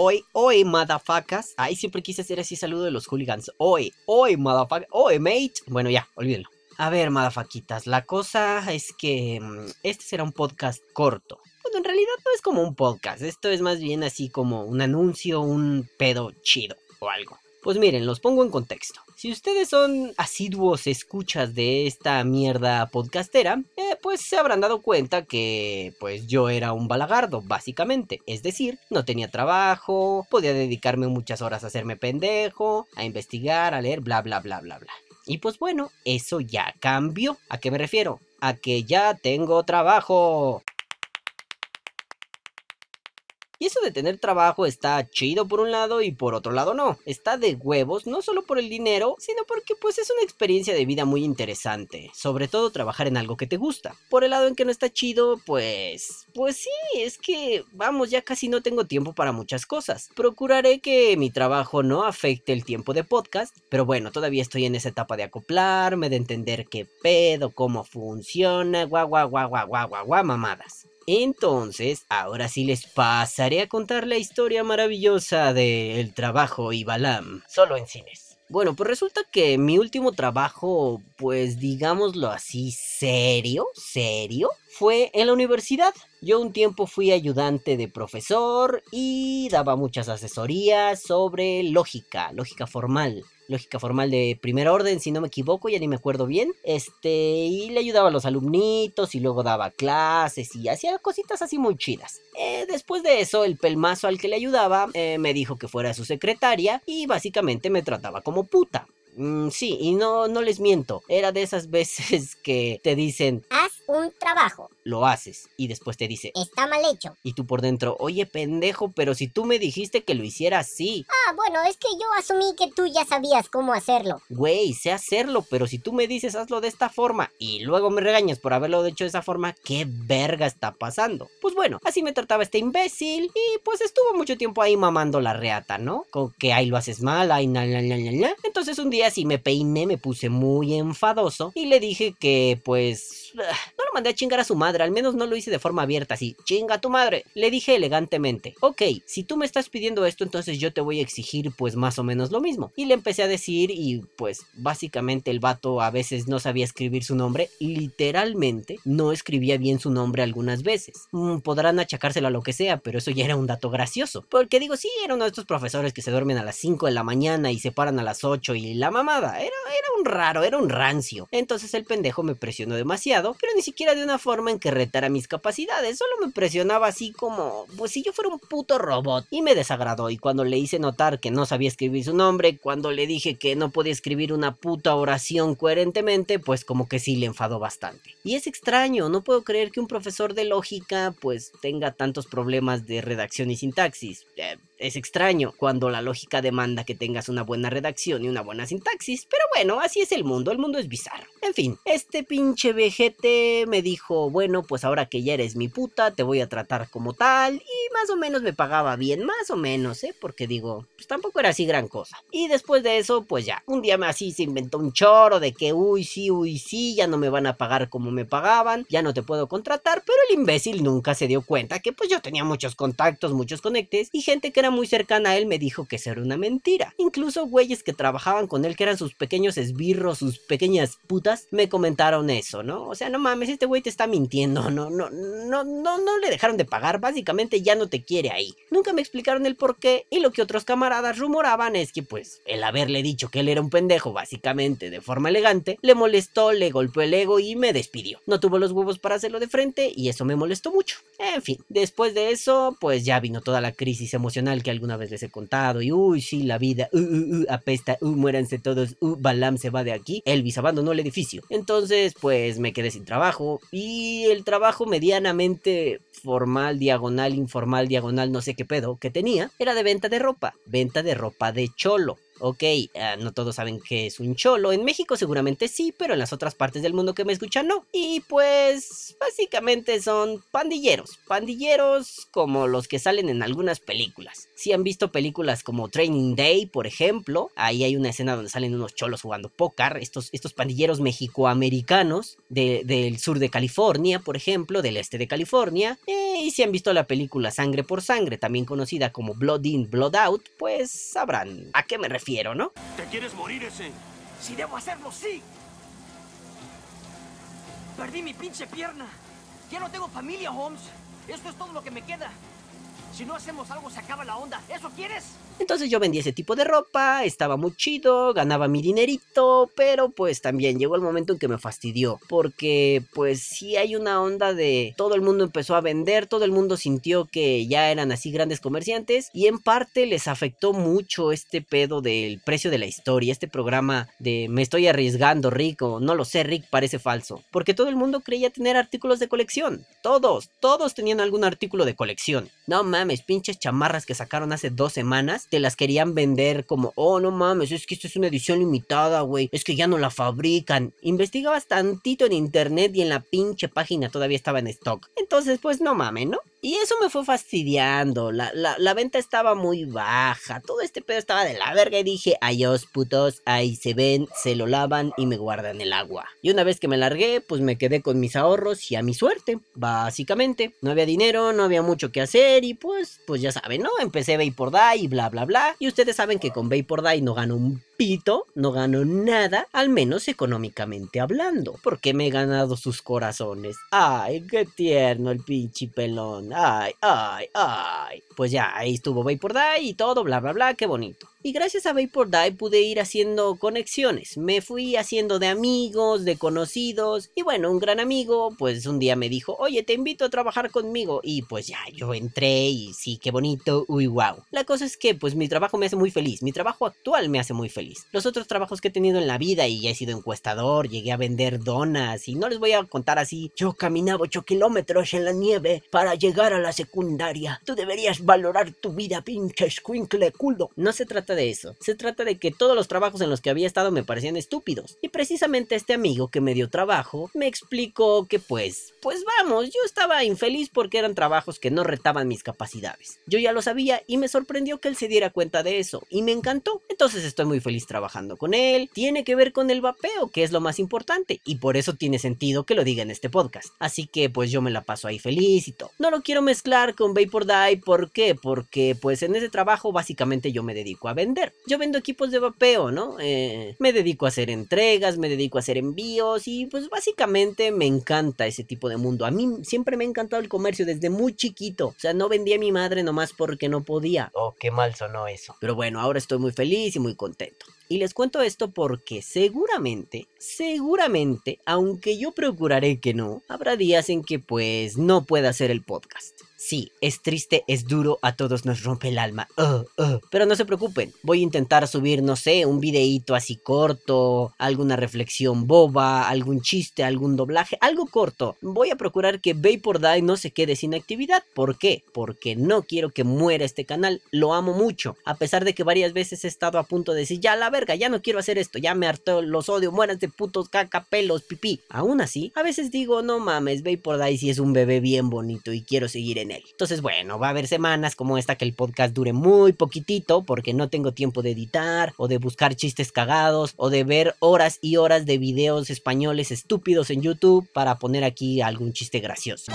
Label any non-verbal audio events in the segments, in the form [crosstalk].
hoy, hoy, motherfuckers. Ay, siempre quise hacer así saludo de los hooligans. Hoy, hoy, motherfuckers. Hoy, mate. Bueno, ya, olvídenlo. A ver, madafaquitas, la cosa es que mm, este será un podcast corto. Bueno, en realidad no es como un podcast, esto es más bien así como un anuncio, un pedo chido o algo. Pues miren, los pongo en contexto. Si ustedes son asiduos escuchas de esta mierda podcastera, eh, pues se habrán dado cuenta que pues yo era un balagardo, básicamente. Es decir, no tenía trabajo, podía dedicarme muchas horas a hacerme pendejo, a investigar, a leer, bla, bla, bla, bla, bla. Y pues bueno, eso ya cambió. ¿A qué me refiero? A que ya tengo trabajo. Y eso de tener trabajo está chido por un lado y por otro lado no. Está de huevos, no solo por el dinero, sino porque pues es una experiencia de vida muy interesante. Sobre todo trabajar en algo que te gusta. Por el lado en que no está chido, pues... Pues sí, es que vamos, ya casi no tengo tiempo para muchas cosas. Procuraré que mi trabajo no afecte el tiempo de podcast, pero bueno, todavía estoy en esa etapa de acoplarme, de entender qué pedo, cómo funciona, guau, guau, guau, guau, guau, guau, guau, mamadas. Entonces, ahora sí les pasaré a contar la historia maravillosa de El trabajo y Balam, solo en cines. Bueno, pues resulta que mi último trabajo, pues digámoslo así, serio, serio, fue en la universidad. Yo un tiempo fui ayudante de profesor y daba muchas asesorías sobre lógica, lógica formal lógica formal de primer orden, si no me equivoco, ya ni me acuerdo bien. Este, y le ayudaba a los alumnitos y luego daba clases y hacía cositas así muy chidas. Eh, después de eso, el pelmazo al que le ayudaba eh, me dijo que fuera su secretaria y básicamente me trataba como puta. Mm, sí, y no, no les miento. Era de esas veces [laughs] que te dicen, haz un trabajo. Lo haces y después te dice, está mal hecho. Y tú por dentro, oye pendejo, pero si tú me dijiste que lo hiciera así. Ah, bueno, es que yo asumí que tú ya sabías cómo hacerlo. Güey, sé hacerlo, pero si tú me dices hazlo de esta forma y luego me regañas por haberlo hecho de esa forma, ¿qué verga está pasando? Pues bueno, así me trataba este imbécil y pues estuvo mucho tiempo ahí mamando la reata, ¿no? Con que ahí lo haces mal, ahí na, na, na, na. Entonces un día así me peiné, me puse muy enfadoso y le dije que pues no lo mandé a chingar a su madre, al menos no lo hice de forma abierta así, chinga tu madre. Le dije elegantemente, ok, si tú me estás pidiendo esto, entonces yo te voy a exigir pues más o menos lo mismo. Y le empecé a decir y pues básicamente el vato a veces no sabía escribir su nombre, literalmente no escribía bien su nombre algunas veces. Mm, podrán achacárselo a lo que sea, pero eso ya era un dato gracioso. Porque digo, sí, era uno de estos profesores que se duermen a las 5 de la mañana y se paran a las 8 y la mamada era, un raro, era un rancio. Entonces el pendejo me presionó demasiado, pero ni siquiera de una forma en que retara mis capacidades, solo me presionaba así como, pues si yo fuera un puto robot. Y me desagradó, y cuando le hice notar que no sabía escribir su nombre, cuando le dije que no podía escribir una puta oración coherentemente, pues como que sí le enfadó bastante. Y es extraño, no puedo creer que un profesor de lógica pues tenga tantos problemas de redacción y sintaxis. Eh, es extraño cuando la lógica demanda que tengas una buena redacción y una buena sintaxis, pero bueno, así es el mundo, el mundo es bizarro. En fin, este pinche vejete me dijo, bueno, pues ahora que ya eres mi puta, te voy a tratar como tal, y más o menos me pagaba bien, más o menos, ¿eh? Porque digo, pues tampoco era así gran cosa. Y después de eso, pues ya, un día así se inventó un choro de que, uy, sí, uy, sí, ya no me van a pagar como me pagaban, ya no te puedo contratar, pero el imbécil nunca se dio cuenta que pues yo tenía muchos contactos, muchos conectes, y gente que era muy cercana a él me dijo que eso era una mentira. Incluso güeyes que trabajaban con él, que eran sus pequeños esbirros, sus pequeñas putas, me comentaron eso, ¿no? O sea, no mames, este güey te está mintiendo, no, no, no, no, no le dejaron de pagar, básicamente ya no te quiere ahí. Nunca me explicaron el por qué y lo que otros camaradas rumoraban es que pues el haberle dicho que él era un pendejo, básicamente de forma elegante, le molestó, le golpeó el ego y me despidió. No tuvo los huevos para hacerlo de frente y eso me molestó mucho. En fin, después de eso, pues ya vino toda la crisis emocional que alguna vez les he contado. Y uy, sí, la vida, uh, uh, uh, apesta, uh, muéranse todos, uh, Balam se va de aquí. Elvis abandonó el edificio. Entonces, pues me quedé sin trabajo. Y el trabajo medianamente formal, diagonal, informal, diagonal, no sé qué pedo, que tenía, era de venta de ropa. Venta de ropa de cholo Ok, ah, no todos saben que es un cholo. En México seguramente sí, pero en las otras partes del mundo que me escuchan no. Y pues básicamente son pandilleros. Pandilleros como los que salen en algunas películas. Si han visto películas como Training Day, por ejemplo, ahí hay una escena donde salen unos cholos jugando póker. Estos, estos pandilleros mexicoamericanos del sur de California, por ejemplo, del este de California. Eh, y si han visto la película Sangre por Sangre, también conocida como Blood In, Blood Out, pues sabrán a qué me refiero, ¿no? ¿Te quieres morir ese? Si debo hacerlo, sí. Perdí mi pinche pierna. Ya no tengo familia, Holmes. Esto es todo lo que me queda. Si no hacemos algo, se acaba la onda. ¿Eso quieres? Entonces yo vendía ese tipo de ropa, estaba muy chido, ganaba mi dinerito, pero pues también llegó el momento en que me fastidió, porque pues sí hay una onda de todo el mundo empezó a vender, todo el mundo sintió que ya eran así grandes comerciantes y en parte les afectó mucho este pedo del precio de la historia, este programa de me estoy arriesgando Rick o no lo sé Rick parece falso, porque todo el mundo creía tener artículos de colección, todos, todos tenían algún artículo de colección. No mames, pinches chamarras que sacaron hace dos semanas te las querían vender como, oh, no mames, es que esto es una edición limitada, güey, es que ya no la fabrican. Investigabas tantito en internet y en la pinche página todavía estaba en stock. Entonces, pues no mames, ¿no? Y eso me fue fastidiando, la, la, venta estaba muy baja, todo este pedo estaba de la verga y dije, adiós putos, ahí se ven, se lo lavan y me guardan el agua. Y una vez que me largué, pues me quedé con mis ahorros y a mi suerte, básicamente. No había dinero, no había mucho que hacer y pues, pues ya saben, ¿no? Empecé por Die y bla bla bla. Y ustedes saben que con por Die no gano un pito, no gano nada, al menos económicamente hablando. Porque me he ganado sus corazones. Ay, qué tierno el pinche pelón ay, ay, ay. Pues ya, ahí estuvo Vapor Die y todo, bla, bla, bla, qué bonito. Y gracias a Vapor Die pude ir haciendo conexiones. Me fui haciendo de amigos, de conocidos. Y bueno, un gran amigo, pues un día me dijo, oye, te invito a trabajar conmigo. Y pues ya, yo entré y sí, qué bonito, uy, wow. La cosa es que, pues mi trabajo me hace muy feliz. Mi trabajo actual me hace muy feliz. Los otros trabajos que he tenido en la vida y ya he sido encuestador, llegué a vender donas. Y no les voy a contar así, yo caminaba 8 kilómetros en la nieve para llegar a la secundaria. Tú deberías valorar tu vida, pinche escuincle culo. No se trata de eso. Se trata de que todos los trabajos en los que había estado me parecían estúpidos. Y precisamente este amigo que me dio trabajo me explicó que pues, pues vamos, yo estaba infeliz porque eran trabajos que no retaban mis capacidades. Yo ya lo sabía y me sorprendió que él se diera cuenta de eso y me encantó. Entonces estoy muy feliz trabajando con él. Tiene que ver con el vapeo, que es lo más importante y por eso tiene sentido que lo diga en este podcast. Así que pues yo me la paso ahí feliz y todo. No lo quiero mezclar con Vapor Die, ¿por qué? Porque pues en ese trabajo básicamente yo me dedico a vender yo vendo equipos de vapeo, ¿no? Eh, me dedico a hacer entregas, me dedico a hacer envíos y pues básicamente me encanta ese tipo de mundo. A mí siempre me ha encantado el comercio desde muy chiquito. O sea, no vendía a mi madre nomás porque no podía. Oh, qué mal sonó eso. Pero bueno, ahora estoy muy feliz y muy contento. Y les cuento esto porque seguramente, seguramente, aunque yo procuraré que no, habrá días en que pues no pueda hacer el podcast. Sí, es triste, es duro, a todos nos rompe el alma. Pero no se preocupen, voy a intentar subir, no sé, un videíto así corto, alguna reflexión boba, algún chiste, algún doblaje, algo corto. Voy a procurar que Vapor Die no se quede sin actividad. ¿Por qué? Porque no quiero que muera este canal. Lo amo mucho. A pesar de que varias veces he estado a punto de decir, ya la verga, ya no quiero hacer esto, ya me harto, los odio, mueras de putos caca, pelos, pipí. Aún así, a veces digo, no mames, Vapor Die si es un bebé bien bonito y quiero seguir en entonces, bueno, va a haber semanas como esta que el podcast dure muy poquitito porque no tengo tiempo de editar o de buscar chistes cagados o de ver horas y horas de videos españoles estúpidos en YouTube para poner aquí algún chiste gracioso.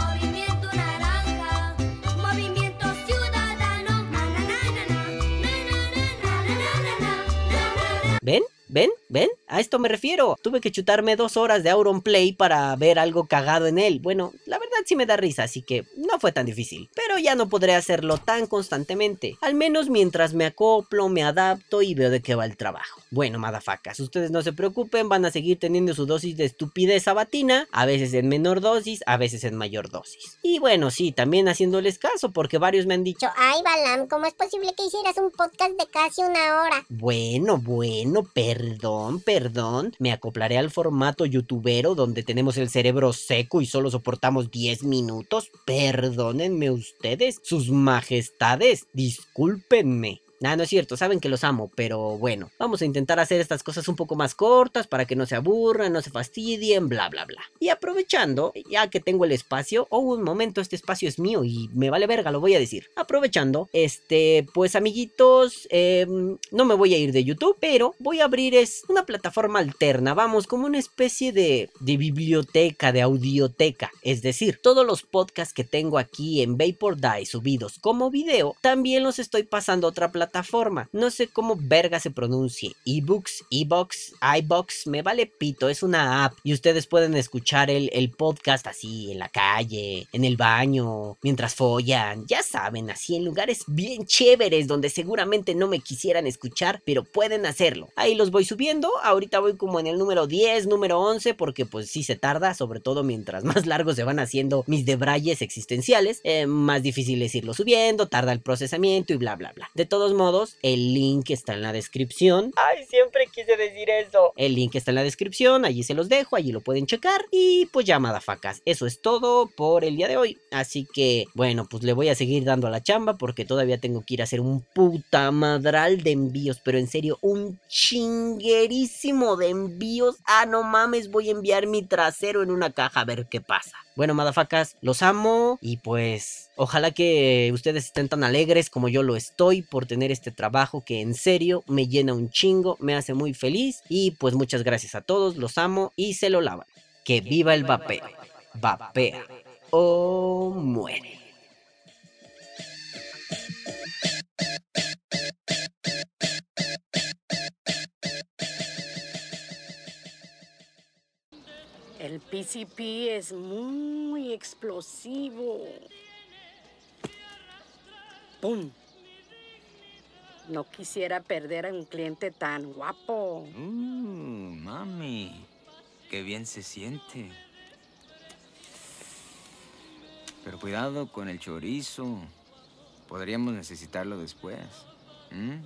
¿Ven? ¿Ven? ¿Ven? A esto me refiero. Tuve que chutarme dos horas de Auronplay para ver algo cagado en él. Bueno, la verdad sí me da risa, así que no fue tan difícil. Pero ya no podré hacerlo tan constantemente. Al menos mientras me acoplo, me adapto y veo de qué va el trabajo. Bueno, madafacas, ustedes no se preocupen, van a seguir teniendo su dosis de estupidez sabatina, a veces en menor dosis, a veces en mayor dosis. Y bueno, sí, también haciéndoles caso, porque varios me han dicho, ay Balam, ¿cómo es posible que hicieras un podcast de casi una hora? Bueno, bueno, perdón perdón, me acoplaré al formato youtubero donde tenemos el cerebro seco y solo soportamos 10 minutos. Perdónenme ustedes, sus majestades, discúlpenme. Nah, no es cierto, saben que los amo, pero bueno, vamos a intentar hacer estas cosas un poco más cortas para que no se aburran, no se fastidien, bla, bla, bla. Y aprovechando, ya que tengo el espacio, oh, un momento, este espacio es mío y me vale verga, lo voy a decir. Aprovechando, este, pues amiguitos, em, no me voy a ir de YouTube, pero voy a abrir es una plataforma alterna, vamos, como una especie de, de biblioteca, de audioteca. Es decir, todos los podcasts que tengo aquí en Vapor Die subidos como video, también los estoy pasando a otra plataforma. No sé cómo verga se pronuncie. Ebooks, Ebox, iBox, me vale pito, es una app y ustedes pueden escuchar el, el podcast así en la calle, en el baño, mientras follan, ya saben, así en lugares bien chéveres donde seguramente no me quisieran escuchar, pero pueden hacerlo. Ahí los voy subiendo, ahorita voy como en el número 10, número 11, porque pues sí se tarda, sobre todo mientras más [laughs] largos se van haciendo mis debrayes existenciales, eh, más difícil es irlo subiendo, tarda el procesamiento y bla bla bla. De todos modos, el link está en la descripción. Ay, siempre quise decir eso. El link está en la descripción, allí se los dejo, allí lo pueden checar y pues ya, madafacas, eso es todo por el día de hoy. Así que, bueno, pues le voy a seguir dando a la chamba porque todavía tengo que ir a hacer un puta madral de envíos, pero en serio, un chinguerísimo de envíos. Ah, no mames, voy a enviar mi trasero en una caja a ver qué pasa. Bueno, madafacas, los amo y pues ojalá que ustedes estén tan alegres como yo lo estoy por tener este trabajo que en serio me llena un chingo, me hace muy feliz y pues muchas gracias a todos, los amo y se lo lavan. Que viva el vapeo. Vapea o muere. El PCP es muy explosivo. ¡Pum! No quisiera perder a un cliente tan guapo. Uh, mami, qué bien se siente. Pero cuidado con el chorizo. Podríamos necesitarlo después. ¿Mm?